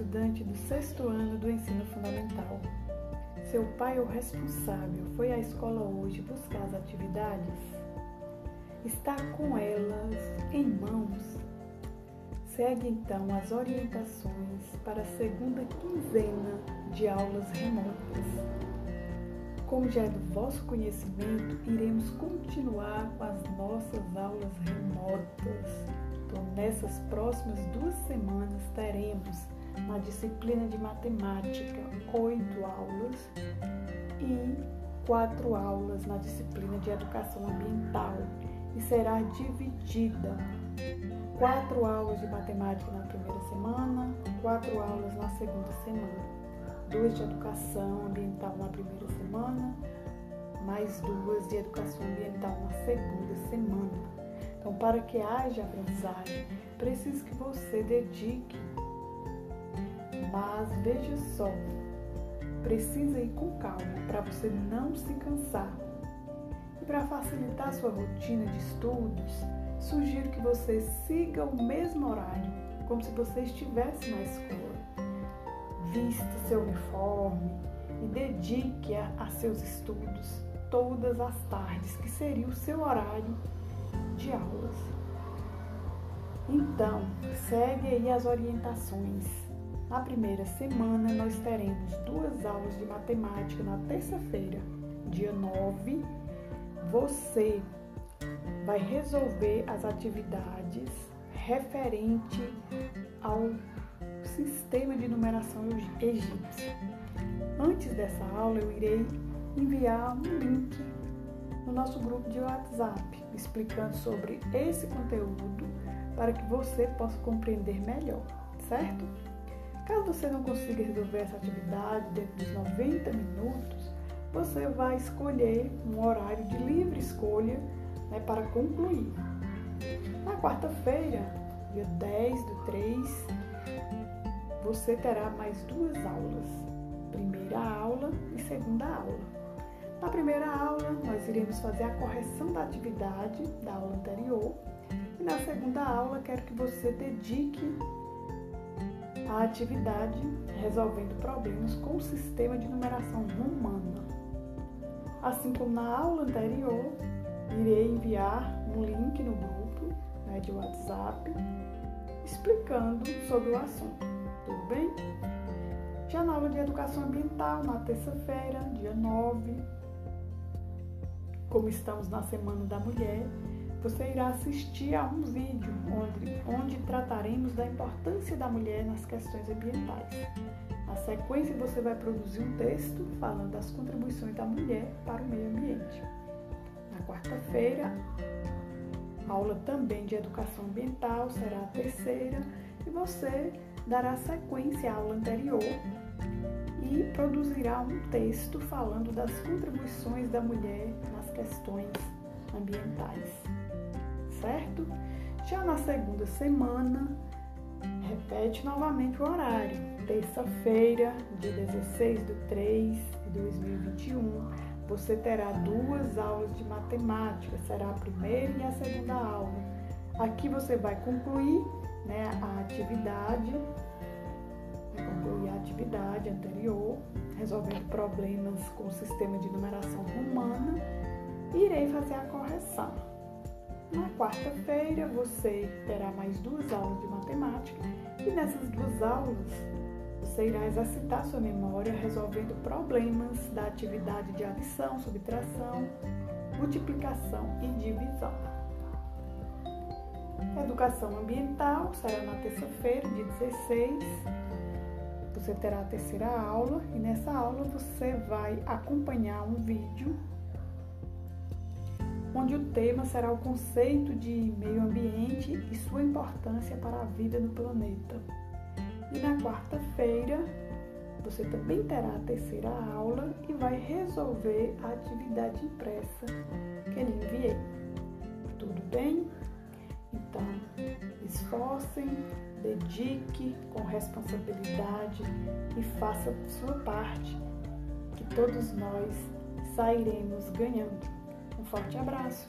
estudante do sexto ano do ensino fundamental. Seu pai ou responsável foi à escola hoje buscar as atividades? Está com elas em mãos? Segue então as orientações para a segunda quinzena de aulas remotas. Como já é do vosso conhecimento, iremos continuar com as nossas aulas remotas. Então, nessas próximas duas semanas, teremos na disciplina de matemática oito aulas e quatro aulas na disciplina de educação ambiental e será dividida quatro aulas de matemática na primeira semana, quatro aulas na segunda semana duas de educação ambiental na primeira semana, mais duas de educação ambiental na segunda semana. Então, para que haja aprendizagem, preciso que você dedique. Mas veja só, precisa ir com calma para você não se cansar. E para facilitar sua rotina de estudos, sugiro que você siga o mesmo horário, como se você estivesse na escola vista seu uniforme e dedique a, a seus estudos todas as tardes, que seria o seu horário de aulas. Então, segue aí as orientações. Na primeira semana, nós teremos duas aulas de matemática na terça-feira, dia 9. Você vai resolver as atividades referente ao sistema de numeração egípcio. Antes dessa aula, eu irei enviar um link no nosso grupo de WhatsApp explicando sobre esse conteúdo para que você possa compreender melhor, certo? Caso você não consiga resolver essa atividade dentro dos 90 minutos, você vai escolher um horário de livre escolha né, para concluir. Na quarta-feira, dia 10 do 3, você terá mais duas aulas, primeira aula e segunda aula. Na primeira aula, nós iremos fazer a correção da atividade da aula anterior e na segunda aula, quero que você dedique a atividade resolvendo problemas com o sistema de numeração romana. Assim como na aula anterior, irei enviar um link no grupo né, de WhatsApp explicando sobre o assunto tudo bem? Já na aula de educação ambiental, na terça-feira, dia 9, como estamos na Semana da Mulher, você irá assistir a um vídeo onde, onde trataremos da importância da mulher nas questões ambientais. Na sequência, você vai produzir um texto falando das contribuições da mulher para o meio ambiente. Na quarta-feira, aula também de educação ambiental será a terceira e você dará sequência à aula anterior e produzirá um texto falando das contribuições da mulher nas questões ambientais. Certo? Já na segunda semana, repete novamente o horário. Terça-feira, dia 16 de 3 de 2021, você terá duas aulas de matemática, será a primeira e a segunda aula. Aqui você vai concluir né, a atividade, né, concluir a atividade anterior, resolvendo problemas com o sistema de numeração romana, irei fazer a correção. Na quarta-feira você terá mais duas aulas de matemática e nessas duas aulas você irá exercitar sua memória resolvendo problemas da atividade de adição, subtração, multiplicação e divisão. Educação ambiental será na terça-feira, dia 16. Você terá a terceira aula e nessa aula você vai acompanhar um vídeo onde o tema será o conceito de meio ambiente e sua importância para a vida no planeta. E na quarta-feira você também terá a terceira aula e vai resolver a atividade impressa que lhe enviei. Tudo bem? Então, esforcem, dedique com responsabilidade e faça sua parte, que todos nós sairemos ganhando. Forte abraço!